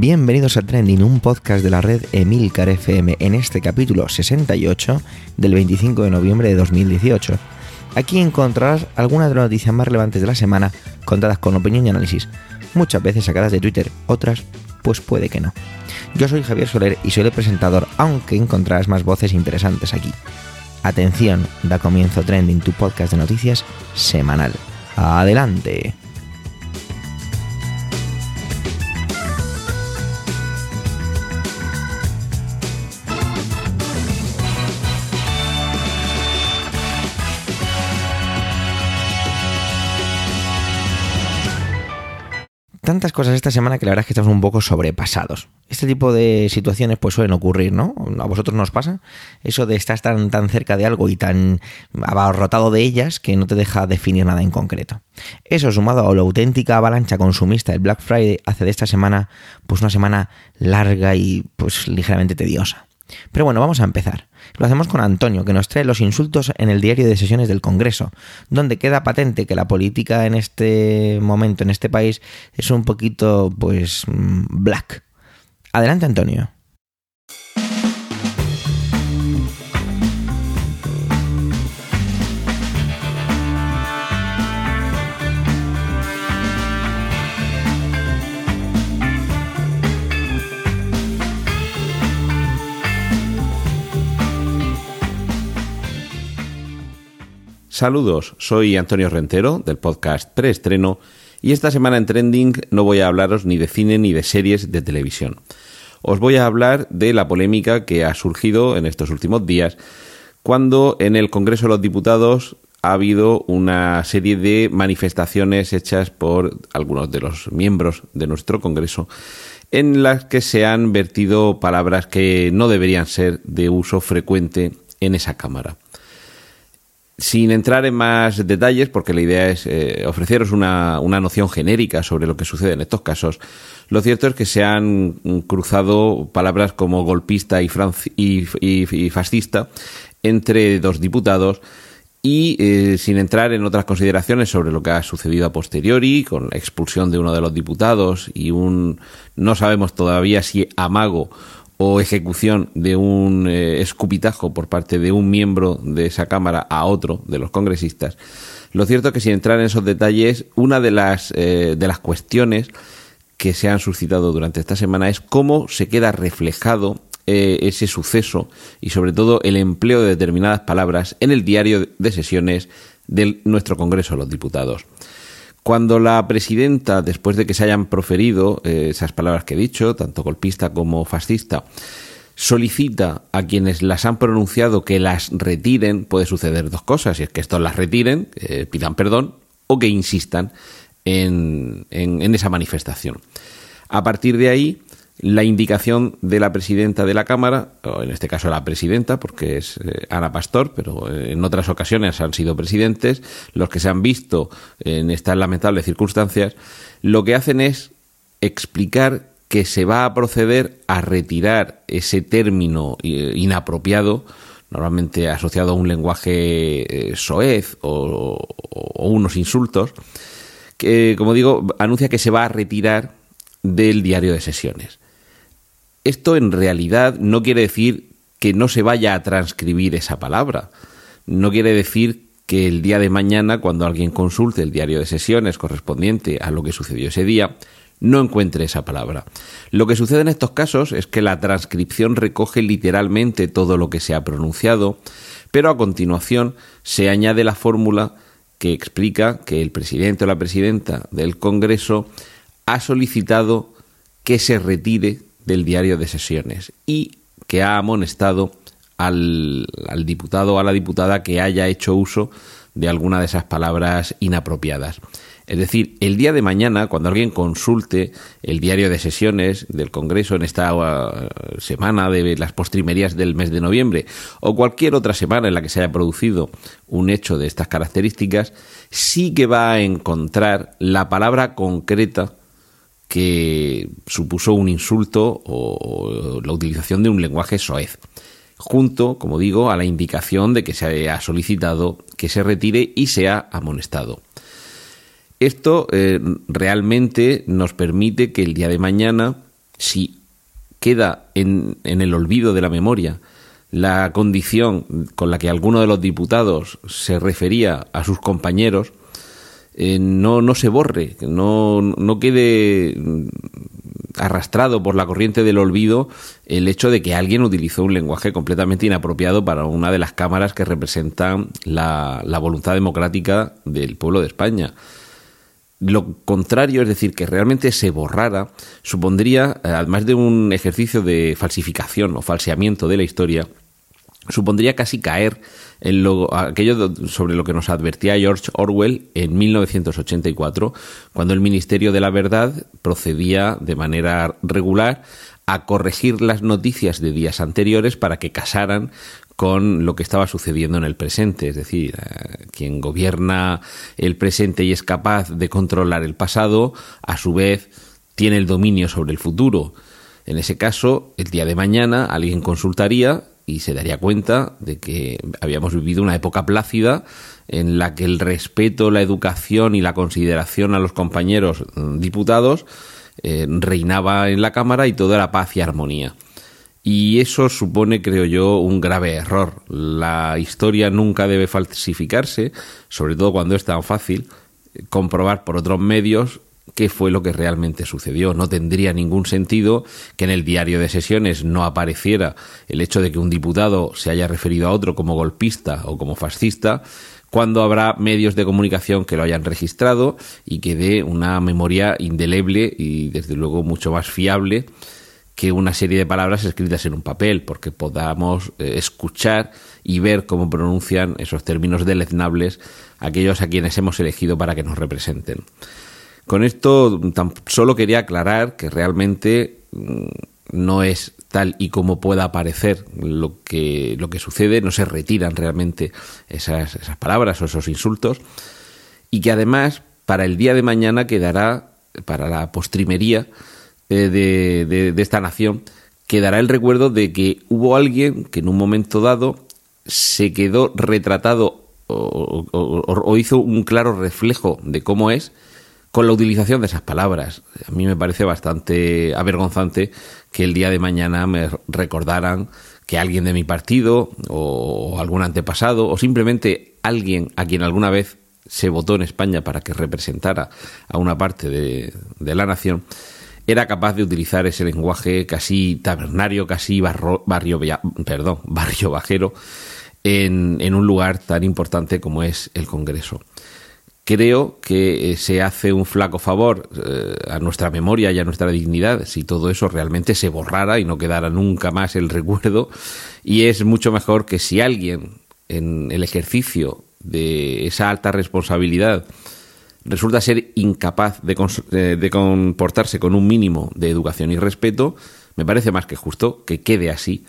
Bienvenidos a Trending, un podcast de la red Emilcar FM en este capítulo 68 del 25 de noviembre de 2018. Aquí encontrarás algunas de las noticias más relevantes de la semana contadas con opinión y análisis, muchas veces sacadas de Twitter, otras pues puede que no. Yo soy Javier Soler y soy el presentador, aunque encontrarás más voces interesantes aquí. Atención, da comienzo Trending, tu podcast de noticias semanal. Adelante. Tantas cosas esta semana que la verdad es que estamos un poco sobrepasados. Este tipo de situaciones pues suelen ocurrir, ¿no? ¿A vosotros nos pasa? Eso de estar tan, tan cerca de algo y tan abarrotado de ellas que no te deja definir nada en concreto. Eso sumado a la auténtica avalancha consumista del Black Friday hace de esta semana pues una semana larga y pues ligeramente tediosa. Pero bueno, vamos a empezar. Lo hacemos con Antonio, que nos trae los insultos en el diario de sesiones del Congreso, donde queda patente que la política en este momento, en este país, es un poquito, pues, mm, black. Adelante, Antonio. Saludos, soy Antonio Rentero del podcast Preestreno y esta semana en Trending no voy a hablaros ni de cine ni de series de televisión. Os voy a hablar de la polémica que ha surgido en estos últimos días cuando en el Congreso de los Diputados ha habido una serie de manifestaciones hechas por algunos de los miembros de nuestro Congreso en las que se han vertido palabras que no deberían ser de uso frecuente en esa Cámara. Sin entrar en más detalles, porque la idea es eh, ofreceros una, una, noción genérica sobre lo que sucede en estos casos, lo cierto es que se han cruzado palabras como golpista y, y, fascista entre dos diputados y eh, sin entrar en otras consideraciones sobre lo que ha sucedido a posteriori, con la expulsión de uno de los diputados y un no sabemos todavía si amago o ejecución de un eh, escupitajo por parte de un miembro de esa Cámara a otro de los congresistas. Lo cierto es que sin entrar en esos detalles, una de las, eh, de las cuestiones que se han suscitado durante esta semana es cómo se queda reflejado eh, ese suceso y sobre todo el empleo de determinadas palabras en el diario de sesiones de nuestro Congreso de los Diputados. Cuando la presidenta, después de que se hayan proferido eh, esas palabras que he dicho, tanto golpista como fascista, solicita a quienes las han pronunciado que las retiren, puede suceder dos cosas, y es que estos las retiren, eh, pidan perdón, o que insistan en esa manifestación. A partir de ahí, la indicación de la presidenta de la Cámara, o en este caso la presidenta, porque es eh, Ana Pastor, pero eh, en otras ocasiones han sido presidentes, los que se han visto en estas lamentables circunstancias, lo que hacen es explicar que se va a proceder a retirar ese término eh, inapropiado, normalmente asociado a un lenguaje soez o, o unos insultos, que, como digo, anuncia que se va a retirar del diario de sesiones. Esto en realidad no quiere decir que no se vaya a transcribir esa palabra. No quiere decir que el día de mañana, cuando alguien consulte el diario de sesiones correspondiente a lo que sucedió ese día, no encuentre esa palabra. Lo que sucede en estos casos es que la transcripción recoge literalmente todo lo que se ha pronunciado, pero a continuación se añade la fórmula que explica que el presidente o la presidenta del Congreso ha solicitado que se retire del diario de sesiones y que ha amonestado al, diputado o a la diputada que haya hecho uso de alguna de esas palabras inapropiadas. Es decir, el día de mañana, cuando alguien consulte el diario de sesiones del Congreso en esta uh, semana de las postrimerías del mes de noviembre o cualquier otra semana en la que se haya producido un hecho de estas características, sí que va a encontrar la palabra concreta que supuso un insulto o, la utilización de un lenguaje soez, junto, como digo, a la indicación de que se ha solicitado que se retire y sea amonestado. Esto eh, realmente nos permite que el día de mañana si queda en, en el olvido de la memoria la condición con la que alguno de los diputados se refería a sus compañeros, eh, no, no se borre, no, no quede arrastrado por la corriente del olvido el hecho de que alguien utilizó un lenguaje completamente inapropiado para una de las cámaras que representan la, la voluntad democrática del pueblo de España. Lo contrario, es decir, que realmente se borrara, supondría, además de un ejercicio de falsificación o falseamiento de la historia, supondría casi caer en lo, aquello sobre lo que nos advertía George Orwell en 1984, cuando el Ministerio de la Verdad procedía de manera regular a corregir las noticias de días anteriores para que casaran con lo que estaba sucediendo en el presente. Es decir, eh, quien gobierna el presente y es capaz de controlar el pasado, a su vez tiene el dominio sobre el futuro. En ese caso, el día de mañana alguien consultaría y se daría cuenta de que habíamos vivido una época plácida en la que el respeto, la educación y la consideración a los compañeros mm, diputados eh, reinaba en la Cámara y todo era paz y armonía. Y eso supone, creo yo, un grave error. La historia nunca debe falsificarse, sobre todo cuando es tan fácil eh, comprobar por otros medios qué fue lo que realmente sucedió. No tendría ningún sentido que en el diario de sesiones no apareciera el hecho de que un diputado se haya referido a otro como golpista o como fascista, cuando habrá medios de comunicación que lo hayan registrado y que dé una memoria indeleble y desde luego mucho más fiable que una serie de palabras escritas en un papel, porque podamos eh, escuchar y ver cómo pronuncian esos términos deleznables aquellos a quienes hemos elegido para que nos representen. Con esto solo quería aclarar que realmente mm, no es tal y como pueda parecer lo que, lo que sucede, no se retiran realmente esas, palabras o esos insultos, y que además para el día de mañana quedará, para la postrimería eh, de, de, esta nación, quedará el recuerdo de que hubo alguien que en un momento dado se quedó retratado o hizo un claro reflejo de cómo es, con la utilización de esas palabras. A mí me parece bastante avergonzante que el día de mañana me recordaran que alguien de mi partido o algún antepasado o simplemente alguien a quien alguna vez se votó en España para que representara a una parte de, la nación era capaz de utilizar ese lenguaje casi tabernario, casi barrio, perdón, barrio bajero en un lugar tan importante como es el Congreso creo que eh, se hace un flaco favor eh, a nuestra memoria y a nuestra dignidad si todo eso realmente se borrara y no quedara nunca más el recuerdo. Y es mucho mejor que si alguien en el ejercicio de esa alta responsabilidad resulta ser incapaz de, eh, comportarse con un mínimo de educación y respeto, me parece más que justo que quede así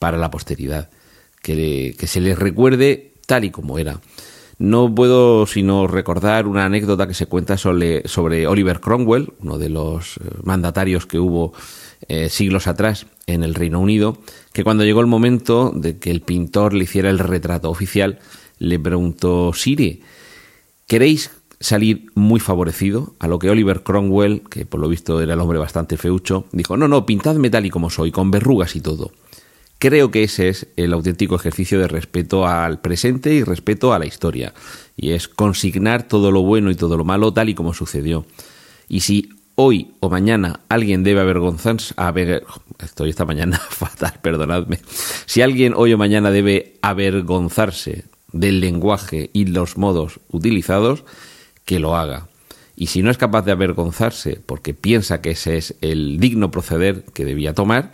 para la posteridad, que, que se les recuerde tal y como era. No puedo sino recordar una anécdota que se cuenta sobre, sobre Oliver Cromwell, uno de los eh, mandatarios que hubo eh, siglos atrás en el Reino Unido, que cuando llegó el momento de que el pintor le hiciera el retrato oficial, le preguntó, Siri, ¿queréis salir muy favorecido? A lo que Oliver Cromwell, que por lo visto era el hombre bastante feucho, dijo, no, no, pintadme tal y como soy, con verrugas y todo. Creo que ese es el auténtico ejercicio de respeto al presente y respeto a la historia. Y es consignar todo lo bueno y todo lo malo tal y como sucedió. Y si hoy o mañana alguien debe avergonzarse, estoy esta mañana fatal, perdonadme. Si alguien hoy o mañana debe avergonzarse del lenguaje y los modos utilizados, que lo haga. Y si no es capaz de avergonzarse porque piensa que ese es el digno proceder que debía tomar,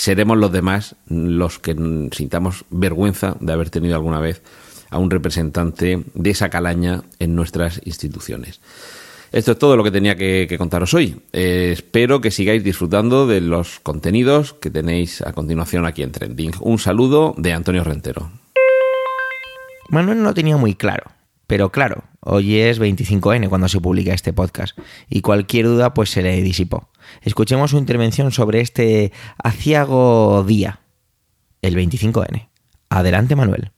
seremos los demás los que sintamos vergüenza de haber tenido alguna vez a un representante de esa calaña en nuestras instituciones. Esto es todo lo que tenía que, contaros hoy. Eh, espero que sigáis disfrutando de los contenidos que tenéis a continuación aquí en Trending. Un saludo de Antonio Rentero. Manuel no tenía muy claro, pero claro, hoy es 25N cuando se publica este podcast y cualquier duda pues se le disipó. Escuchemos su intervención sobre este aciago día, el 25N. Adelante, Manuel.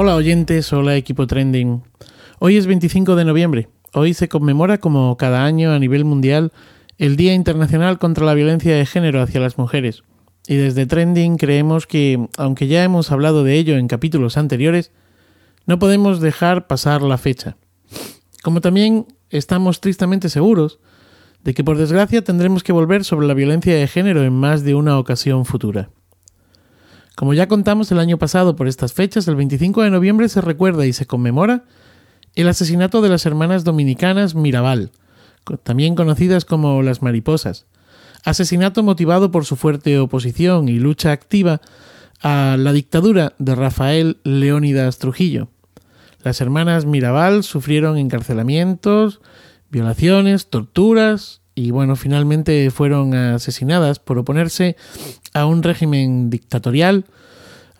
Hola oyentes, hola equipo trending. Hoy es 25 de noviembre. Hoy se conmemora como cada año a nivel mundial el Día Internacional contra la Violencia de Género hacia las Mujeres. Y desde Trending creemos que, aunque ya hemos hablado de ello en capítulos anteriores, no podemos dejar pasar la fecha. Como también estamos tristemente seguros de que por desgracia tendremos que volver sobre la violencia de género en más de una ocasión futura. Como ya contamos el año pasado por estas fechas, el 25 de noviembre se recuerda y se conmemora el asesinato de las hermanas dominicanas Mirabal, también conocidas como las mariposas. Asesinato motivado por su fuerte oposición y lucha activa a la dictadura de Rafael Leónidas Trujillo. Las hermanas Mirabal sufrieron encarcelamientos, violaciones, torturas y bueno, finalmente fueron asesinadas por oponerse a un régimen dictatorial,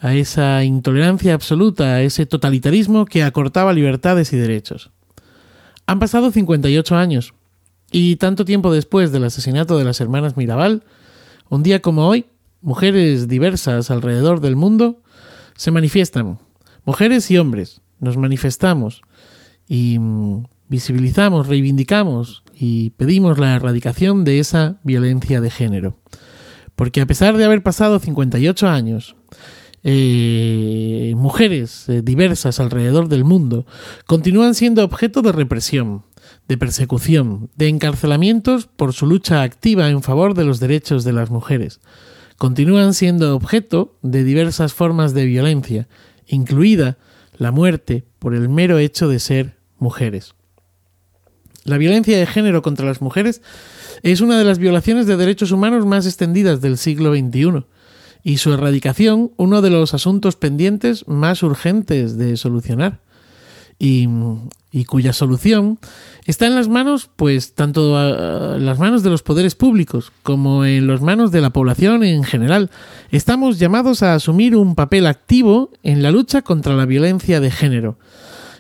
a esa intolerancia absoluta, a ese totalitarismo que acortaba libertades y derechos. Han pasado 58 años y tanto tiempo después del asesinato de las hermanas Mirabal, un día como hoy, mujeres diversas alrededor del mundo se manifiestan, mujeres y hombres, nos manifestamos y mm, visibilizamos, reivindicamos y pedimos la erradicación de esa violencia de género. Porque a pesar de haber pasado 58 años, eh, mujeres eh, diversas alrededor del mundo continúan siendo objeto de represión, de persecución, de encarcelamientos por su lucha activa en favor de los derechos de las mujeres. Continúan siendo objeto de diversas formas de violencia, incluida la muerte por el mero hecho de ser mujeres. La violencia de género contra las mujeres es una de las violaciones de derechos humanos más extendidas del siglo XXI y su erradicación uno de los asuntos pendientes más urgentes de solucionar y, cuya solución está en las manos, pues tanto en las manos de los poderes públicos como en las manos de la población en general. Estamos llamados a asumir un papel activo en la lucha contra la violencia de género.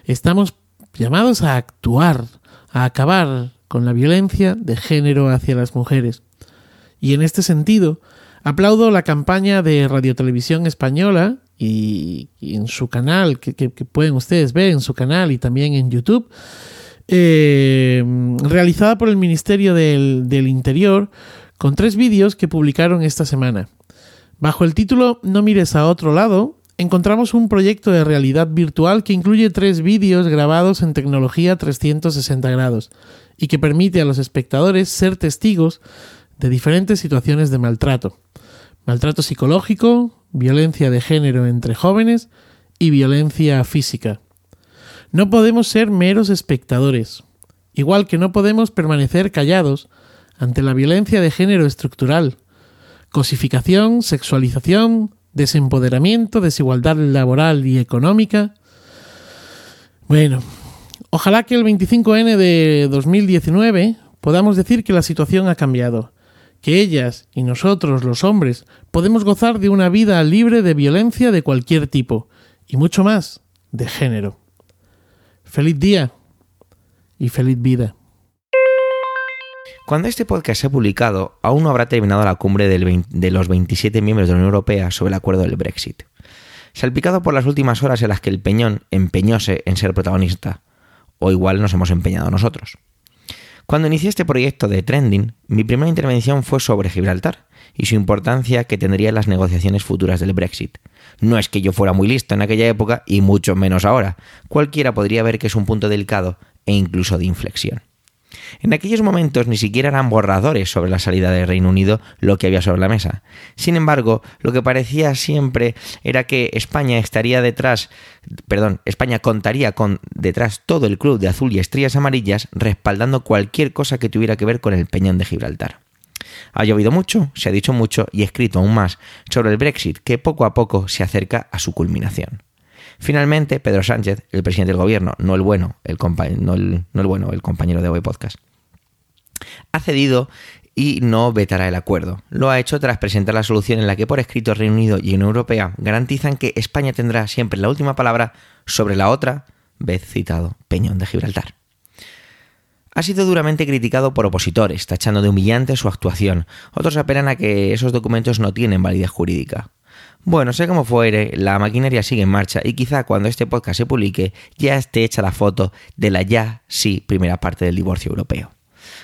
Estamos llamados a actuar a acabar con la violencia de género hacia las mujeres. Y en este sentido, aplaudo la campaña de Radiotelevisión Española y, en su canal, que, pueden ustedes ver en su canal y también en YouTube, eh, realizada por el Ministerio del, del Interior, con tres vídeos que publicaron esta semana. Bajo el título No mires a otro lado, encontramos un proyecto de realidad virtual que incluye tres vídeos grabados en tecnología 360 grados y que permite a los espectadores ser testigos de diferentes situaciones de maltrato. Maltrato psicológico, violencia de género entre jóvenes y violencia física. No podemos ser meros espectadores, igual que no podemos permanecer callados ante la violencia de género estructural, cosificación, sexualización, desempoderamiento, desigualdad laboral y económica. Bueno, ojalá que el 25N de 2019 podamos decir que la situación ha cambiado, que ellas y nosotros, los hombres, podemos gozar de una vida libre de violencia de cualquier tipo, y mucho más, de género. Feliz día y feliz vida. Cuando este podcast sea publicado, aún no habrá terminado la cumbre de los 27 miembros de la Unión Europea sobre el acuerdo del Brexit. Salpicado por las últimas horas en las que el Peñón empeñóse en ser protagonista, o igual nos hemos empeñado nosotros. Cuando inicié este proyecto de Trending, mi primera intervención fue sobre Gibraltar y su importancia que tendría en las negociaciones futuras del Brexit. No es que yo fuera muy listo en aquella época y mucho menos ahora. Cualquiera podría ver que es un punto delicado e incluso de inflexión. En aquellos momentos ni siquiera eran borradores sobre la salida del Reino Unido lo que había sobre la mesa. Sin embargo, lo que parecía siempre era que España estaría detrás, perdón, España contaría con detrás todo el club de azul y estrellas amarillas respaldando cualquier cosa que tuviera que ver con el Peñón de Gibraltar. Ha llovido mucho, se ha dicho mucho y escrito aún más sobre el Brexit que poco a poco se acerca a su culminación. Finalmente, Pedro Sánchez, el presidente del gobierno, no el bueno, el, no el, bueno, el compañero de hoy podcast, ha cedido y no vetará el acuerdo. Lo ha hecho tras presentar la solución en la que por escrito Reino Unido y Unión Europea garantizan que España tendrá siempre la última palabra sobre la otra vez citado Peñón de Gibraltar. Ha sido duramente criticado por opositores, tachando de humillante su actuación. Otros apelan a que esos documentos no tienen validez jurídica. Bueno, sé cómo fuere, la maquinaria sigue en marcha y quizá cuando este podcast se publique ya esté hecha la foto de la ya sí primera parte del divorcio europeo.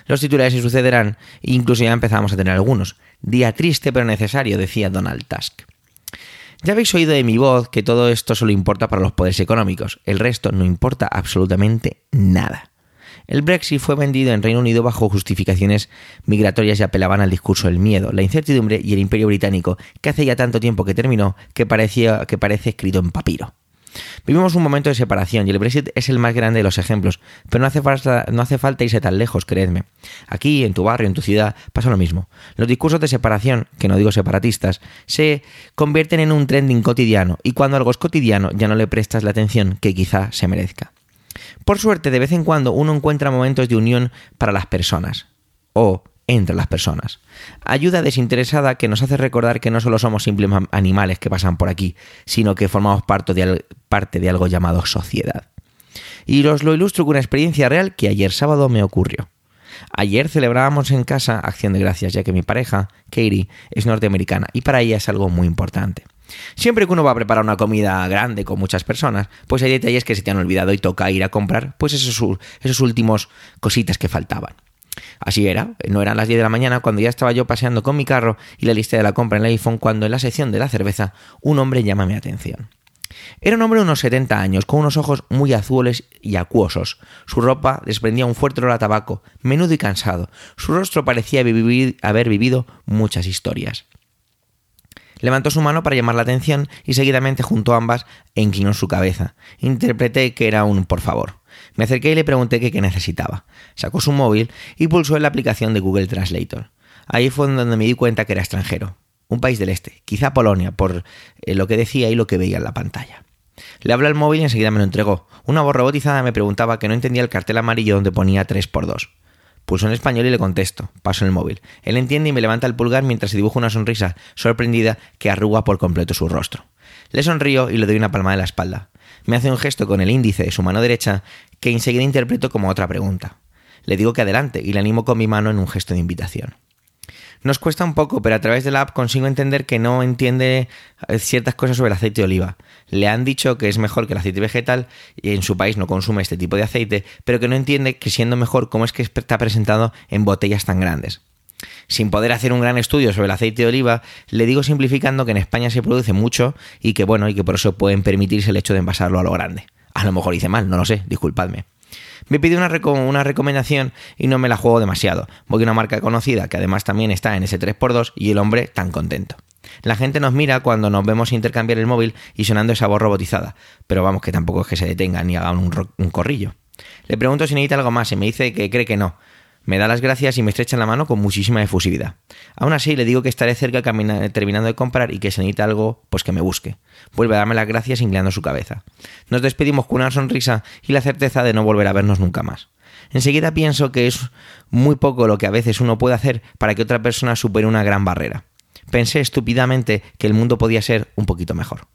Los titulares se sucederán e incluso ya empezamos a tener algunos. Día triste pero necesario, decía Donald Tusk. Ya habéis oído de mi voz que todo esto solo importa para los poderes económicos, el resto no importa absolutamente nada. El Brexit fue vendido en Reino Unido bajo justificaciones migratorias y apelaban al discurso del miedo, la incertidumbre y el imperio británico, que hace ya tanto tiempo que terminó que, parecía, que parece escrito en papiro. Vivimos un momento de separación y el Brexit es el más grande de los ejemplos, pero no hace, falta, no hace falta irse tan lejos, creedme. Aquí, en tu barrio, en tu ciudad, pasa lo mismo. Los discursos de separación, que no digo separatistas, se convierten en un trending cotidiano y cuando algo es cotidiano ya no le prestas la atención que quizá se merezca. Por suerte, de vez en cuando uno encuentra momentos de unión para las personas. O entre las personas. Ayuda desinteresada que nos hace recordar que no solo somos simples animales que pasan por aquí, sino que formamos parte de, algo llamado sociedad. Y os lo ilustro con una experiencia real que ayer sábado me ocurrió. Ayer celebrábamos en casa Acción de Gracias, ya que mi pareja, Katie, es norteamericana y para ella es algo muy importante. Siempre que uno va a preparar una comida grande con muchas personas, pues hay detalles que se te han olvidado y toca ir a comprar, pues esos, esos últimos cositas que faltaban. Así era, no eran las 10 de la mañana cuando ya estaba yo paseando con mi carro y la lista de la compra en el iPhone cuando en la sección de la cerveza un hombre llama mi atención. Era un hombre de unos 70 años, con unos ojos muy azules y acuosos. Su ropa desprendía un fuerte olor a tabaco, menudo y cansado. Su rostro parecía haber vivido muchas historias. Levantó su mano para llamar la atención y seguidamente juntó ambas e inclinó su cabeza. Interpreté que era un por favor. Me acerqué y le pregunté qué necesitaba. Sacó su móvil y pulsó en la aplicación de Google Translator. Ahí fue donde me di cuenta que era extranjero. Un país del este, quizá Polonia, por eh, lo que decía y lo que veía en la pantalla. Le hablé al móvil y enseguida me lo entregó. Una voz robotizada me preguntaba que no entendía el cartel amarillo donde ponía 3x2. Pulso en español y le contesto. Paso en el móvil. Él entiende y me levanta el pulgar mientras se dibuja una sonrisa sorprendida que arruga por completo su rostro. Le sonrío y le doy una palma de la espalda. Me hace un gesto con el índice de su mano derecha que enseguida interpreto como otra pregunta. Le digo que adelante y le animo con mi mano en un gesto de invitación. Nos cuesta un poco, pero a través de la app consigo entender que no entiende eh, ciertas cosas sobre el aceite de oliva. Le han dicho que es mejor que el aceite vegetal y en su país no consume este tipo de aceite, pero que no entiende que siendo mejor cómo es que está presentado en botellas tan grandes. Sin poder hacer un gran estudio sobre el aceite de oliva, le digo simplificando que en España se produce mucho y que bueno, y que por eso pueden permitirse el hecho de envasarlo a lo grande. A lo mejor hice mal, no lo sé, disculpadme. Me pide una, una, recomendación y no me la juego demasiado. Voy a una marca conocida que además también está en ese 3x2 y el hombre tan contento. La gente nos mira cuando nos vemos intercambiar el móvil y sonando esa voz robotizada, pero vamos que tampoco es que se detenga ni haga un, un corrillo. Le pregunto si necesita algo más y me dice que cree que no, me da las gracias y me estrecha la mano con muchísima efusividad. Aún así, le digo que estaré cerca terminando de comprar y que se necesita algo, pues que me busque. Vuelve a darme las gracias inclinando su cabeza. Nos despedimos con una sonrisa y la certeza de no volver a vernos nunca más. Enseguida pienso que es muy poco lo que a veces uno puede hacer para que otra persona supere una gran barrera. Pensé estúpidamente que el mundo podía ser un poquito mejor.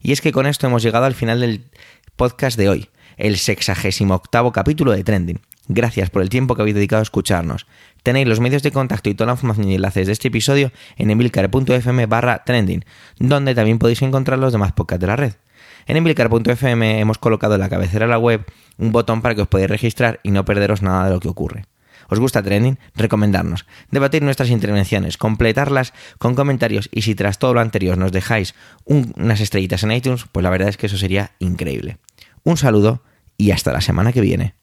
Y es que con esto hemos llegado al final del podcast de hoy, el sexagésimo octavo capítulo de Trending. Gracias por el tiempo que habéis dedicado a escucharnos. Tenéis los medios de contacto y toda la información y enlaces de este episodio en emilcar.fm barra trending, donde también podéis encontrar los demás podcasts de la red. En emilcar.fm hemos colocado en la cabecera de la web un botón para que os podáis registrar y no perderos nada de lo que ocurre. ¿Os gusta Trending? Recomendarnos, debatir nuestras intervenciones, completarlas con comentarios y si tras todo lo anterior nos dejáis unas estrellitas en iTunes, pues la verdad es que eso sería increíble. Un saludo y hasta la semana que viene.